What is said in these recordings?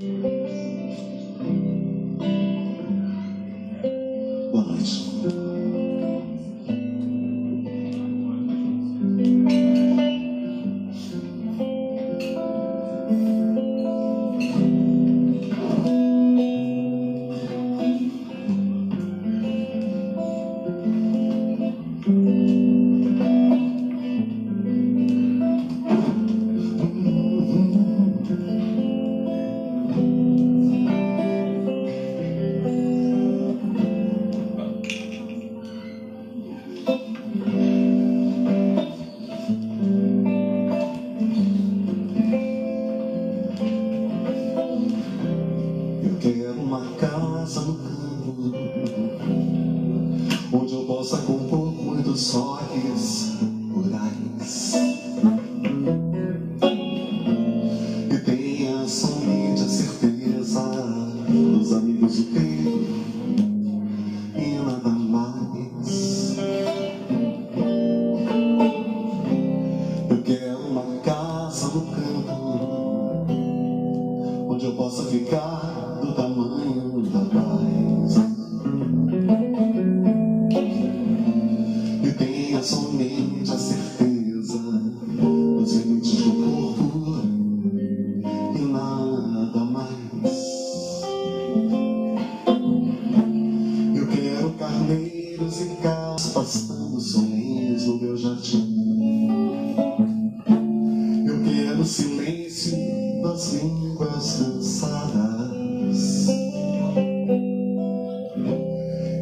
嗯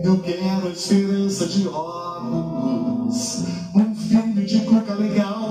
Eu quero a esperança de ovos, um filho de cuca legal.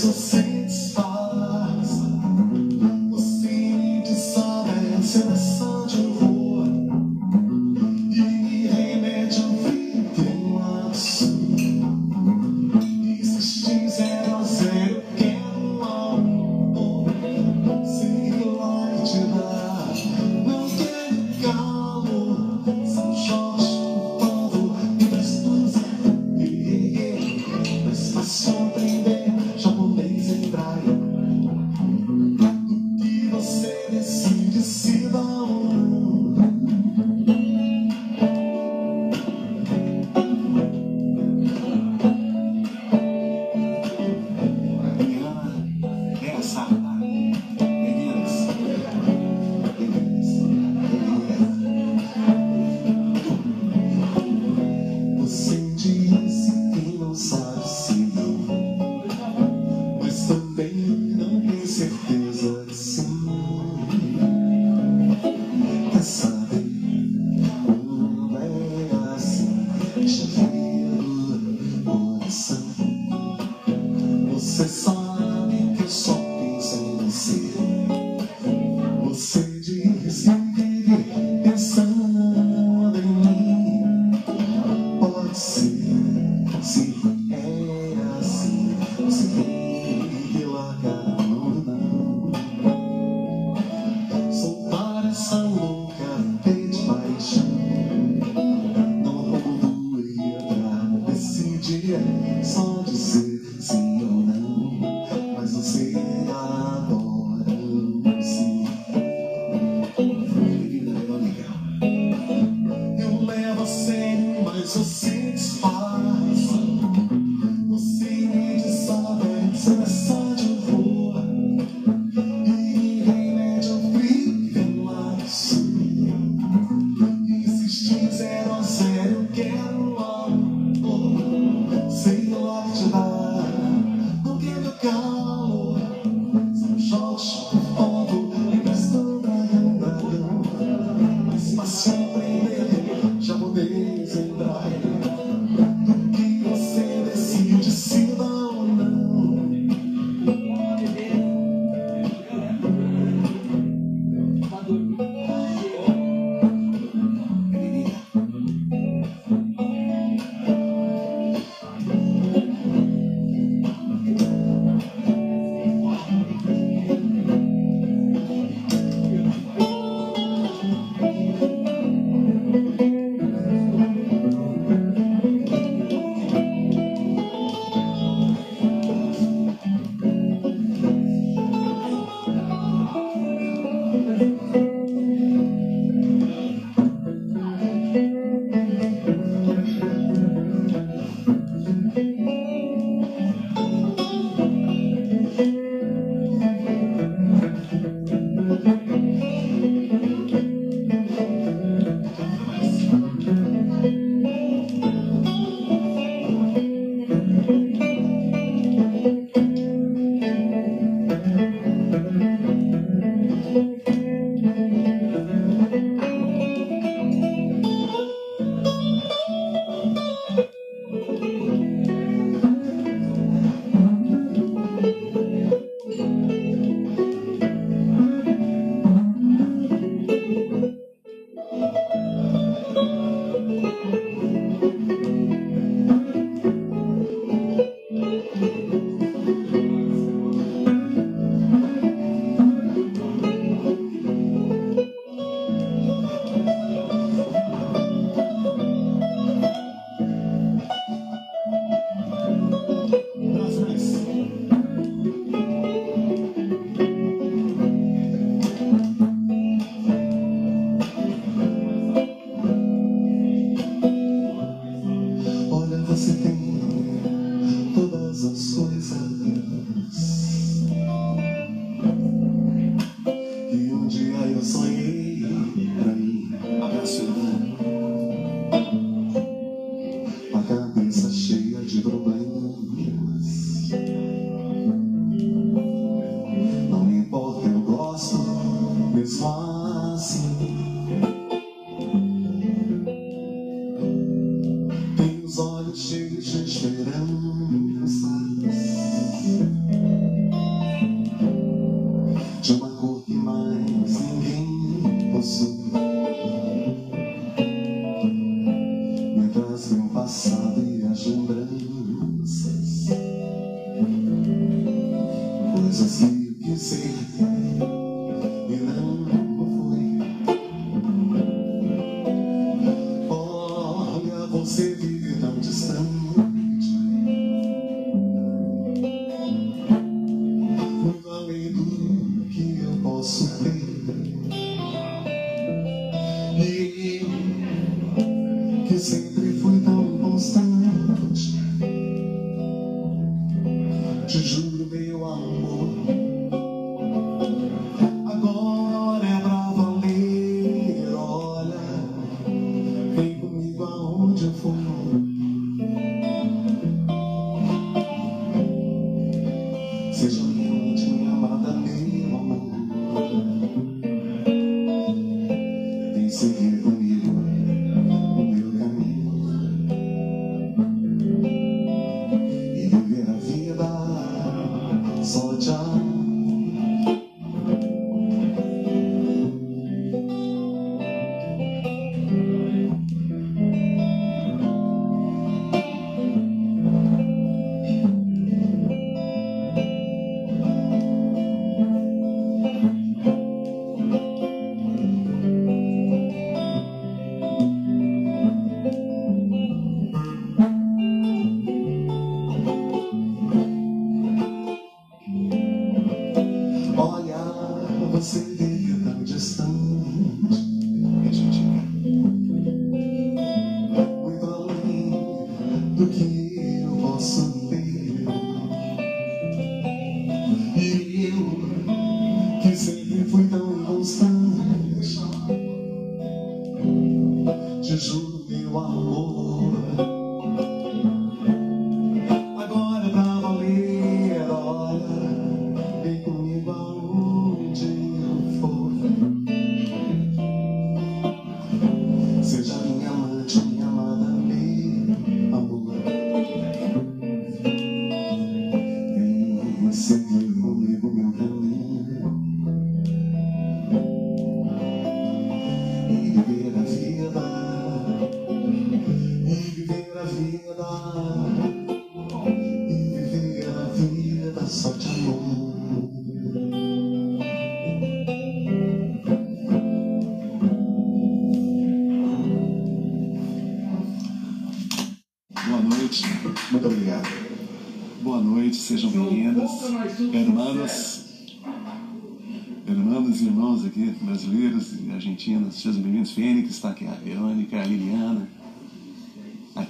Sério,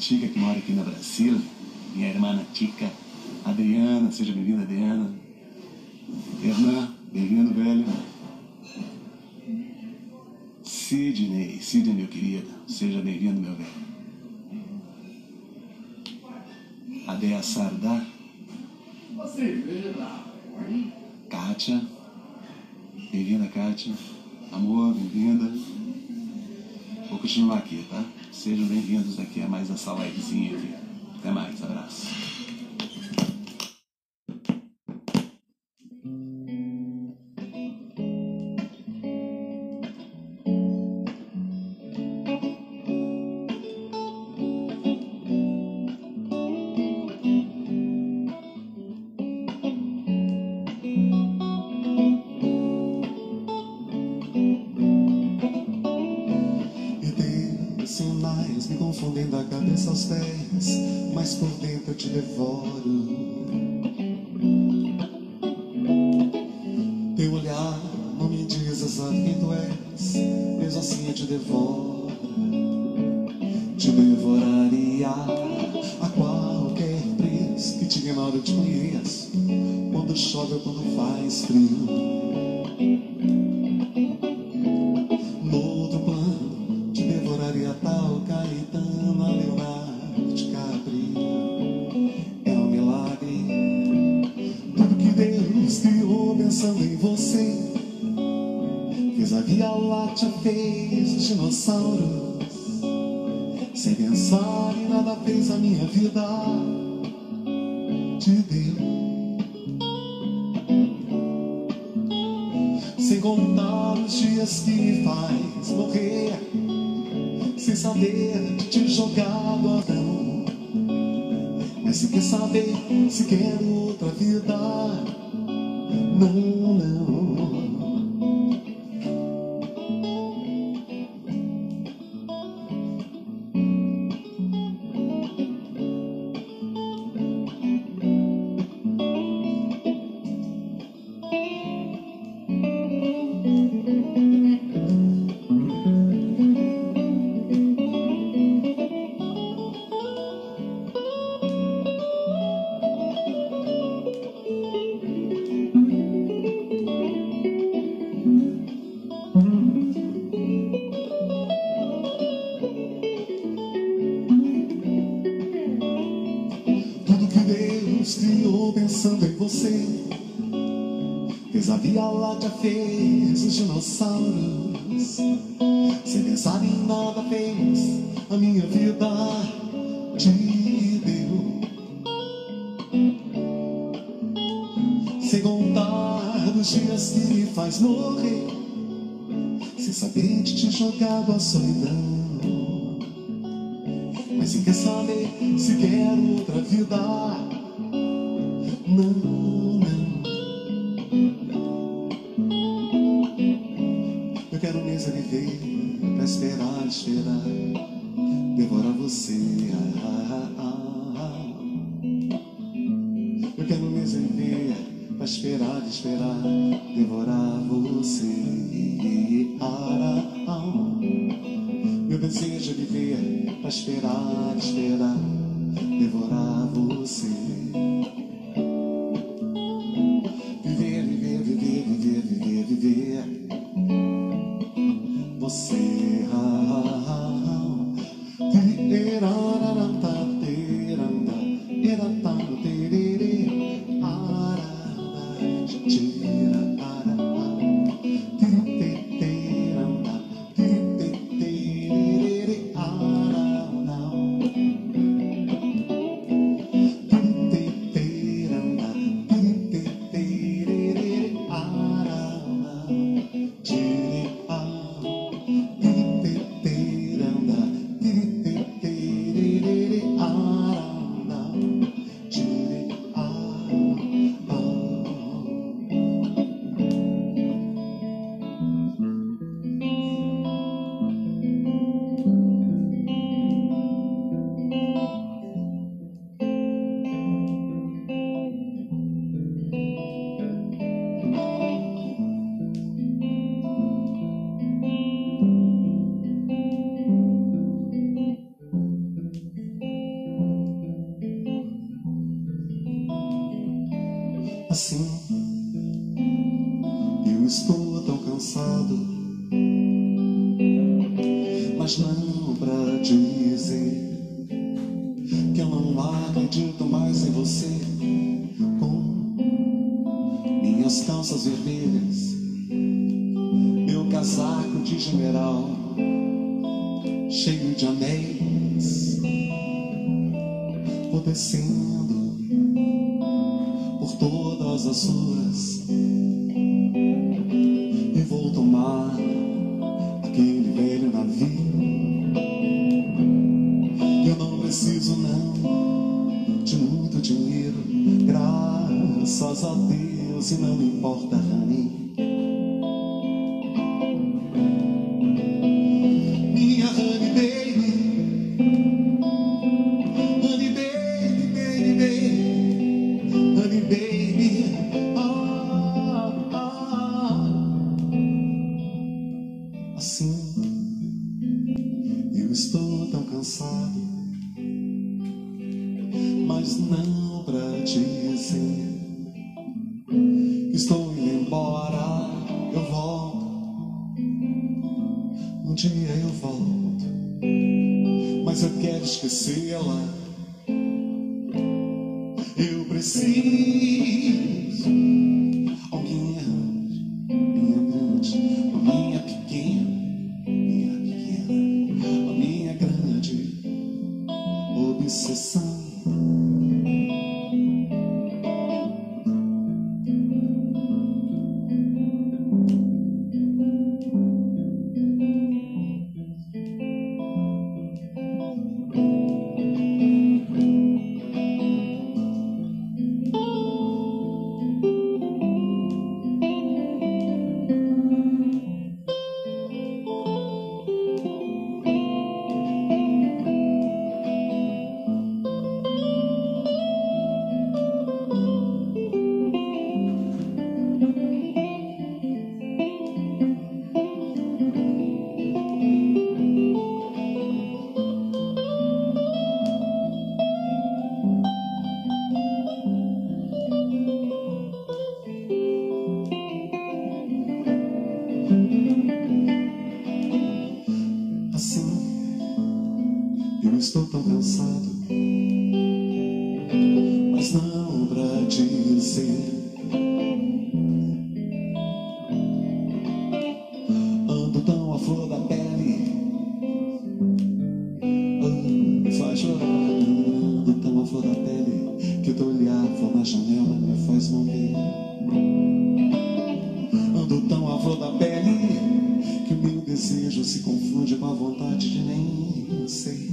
Tica, que mora aqui no Brasil, minha irmã Tica, Adriana, seja bem-vinda, Adriana. Irmã, bem-vindo, velho. Sidney, Sidney, meu querido, seja bem-vindo, meu velho. Adéa Sardar. Kátia. Bem-vinda, Kátia. Amor, bem-vinda. Vou continuar aqui, tá? Sejam bem-vindos aqui a mais essa livezinha aqui. Até mais, abraço. confundindo a cabeça aos pés, mas por dentro eu te devoro. Teu olhar não me diz exato quem tu és, mesmo assim eu te devoro. scary você. Deus a Via Láctea fez os dinossauros. Sem pensar em nada fez a minha vida te deu. Sem contar os dias que me faz morrer. Sem saber de te jogado à solidão. Mas se quer saber se quero outra vida. mas não pra dizer. Estou indo embora, eu volto. Um dia eu volto, mas eu quero esquecê-la. Eu preciso. que eu olhava na janela me é faz morrer. Né? Ando tão à flor da pele que o meu desejo se confunde com a vontade de nem sei.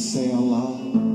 say a lot.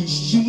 Brinde ao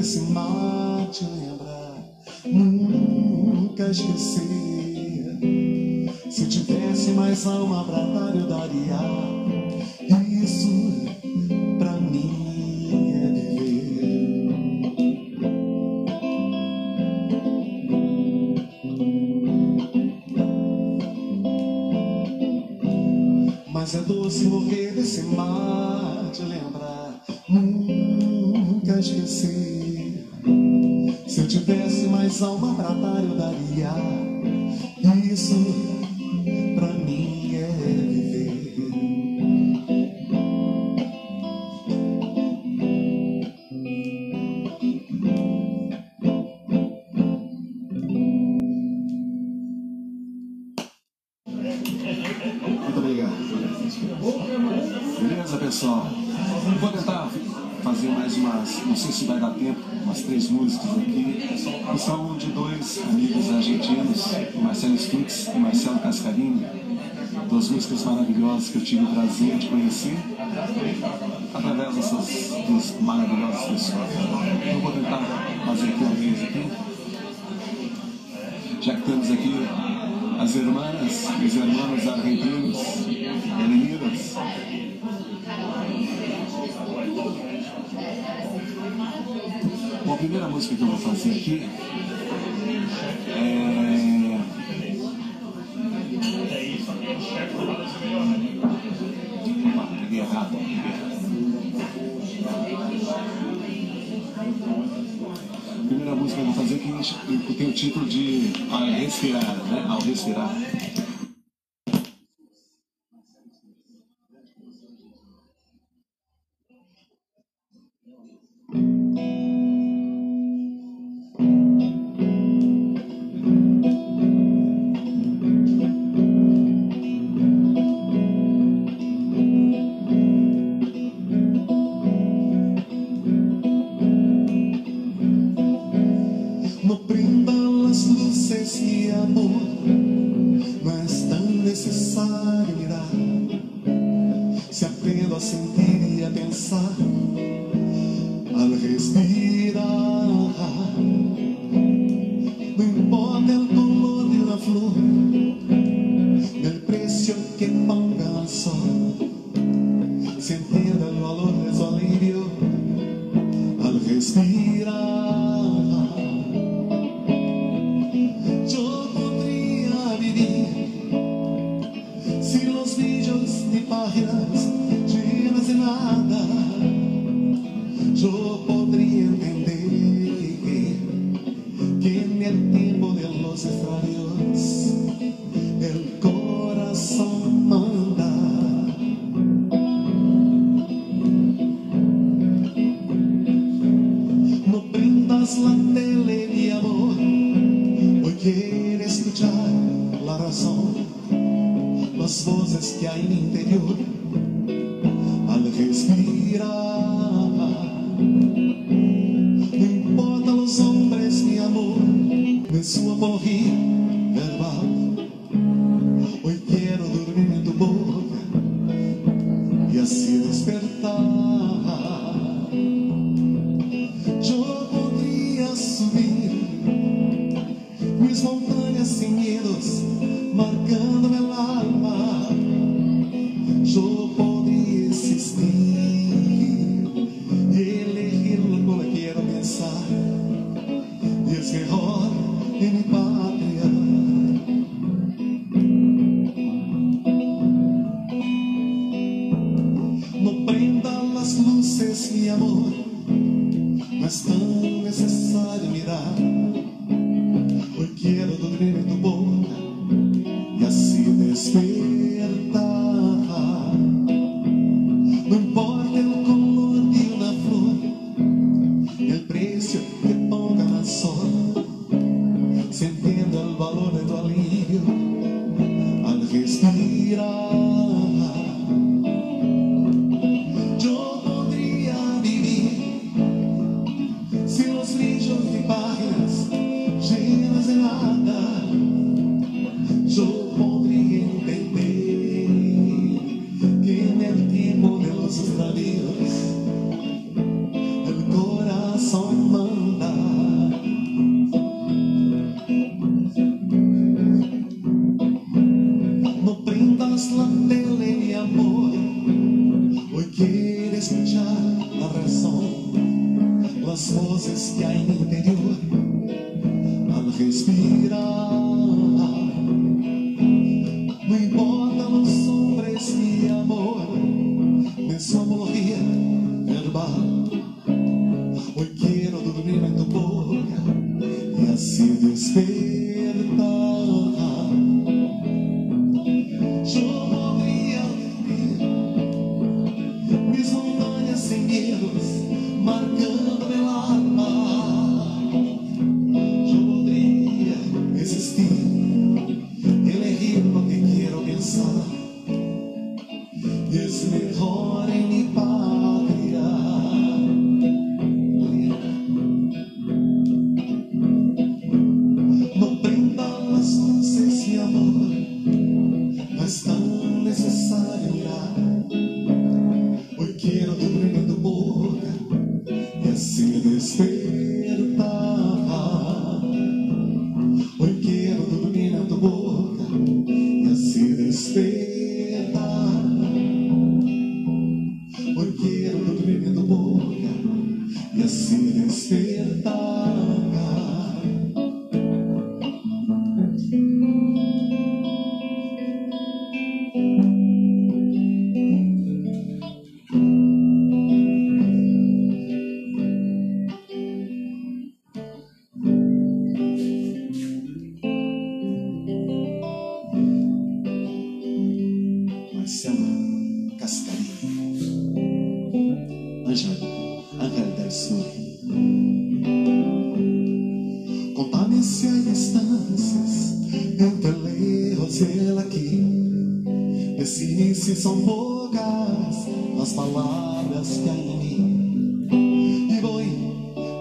esse mal te lembrar, nunca esquecer. Se tivesse mais alma pra dar, eu daria isso de respirar, né? Ao respirar.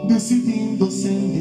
Decidiendo sin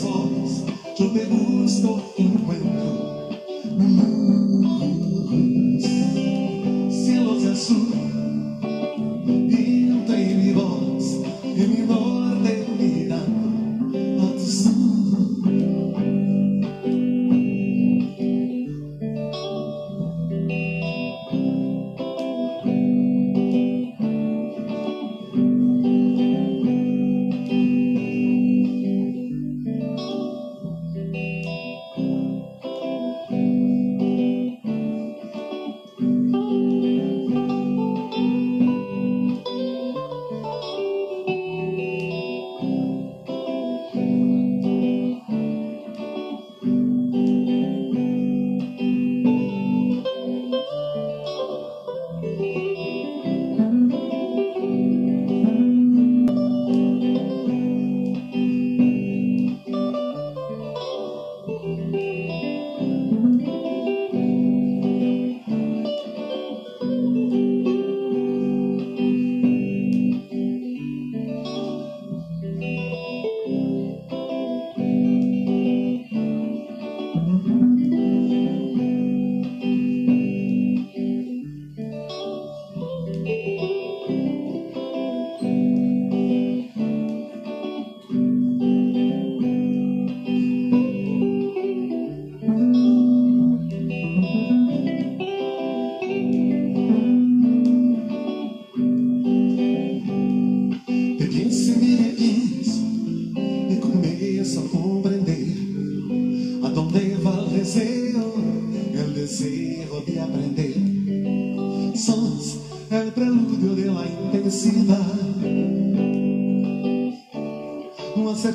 voice felicidad, no hacer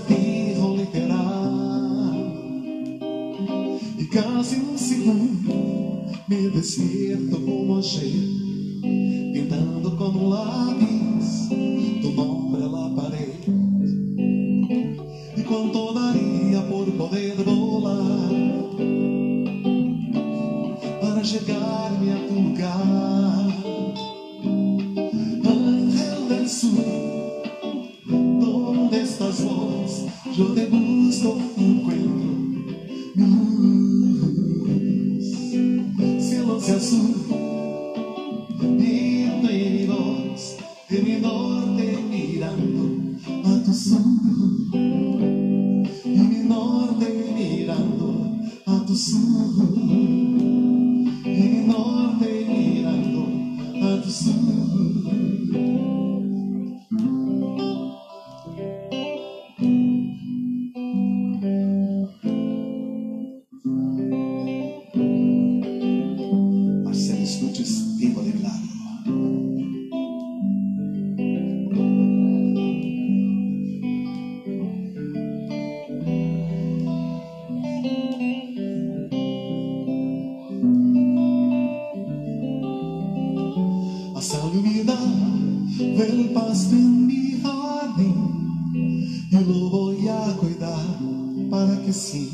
assim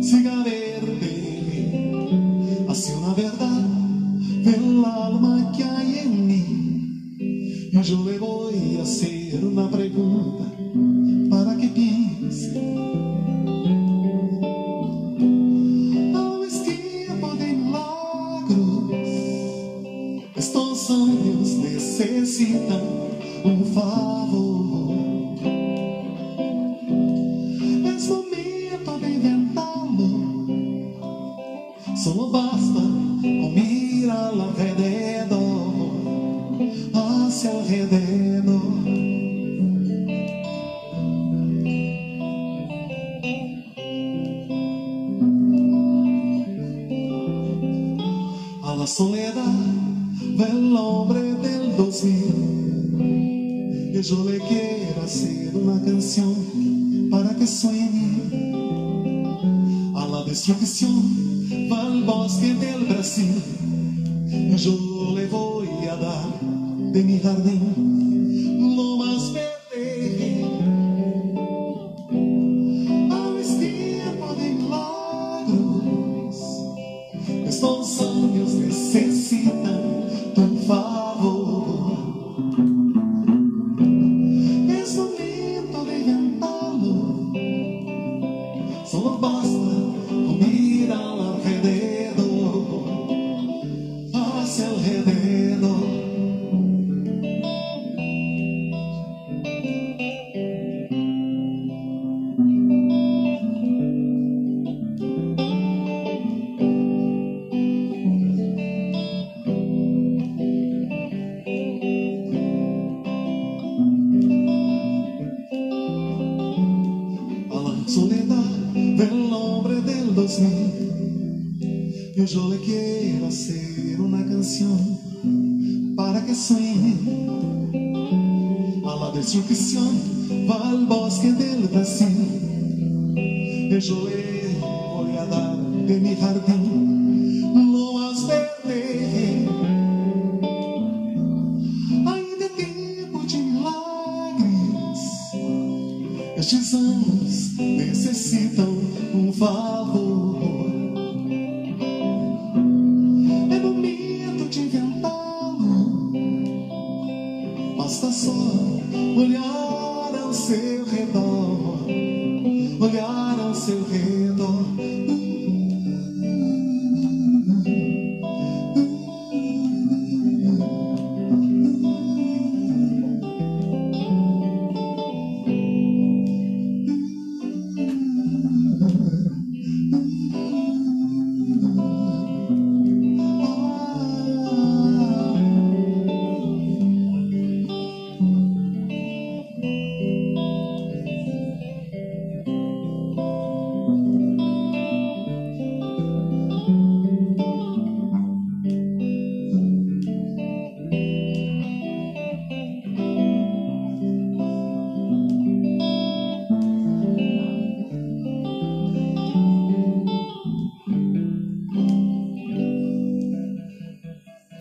siga verde. assim na verdade pela alma que há em mim, Yo eu levo a ser uma pergunta. Yo, le quiero hacer una canción para que sueñe a la destrucción va al bosque del Brasil. Yo le voy a dar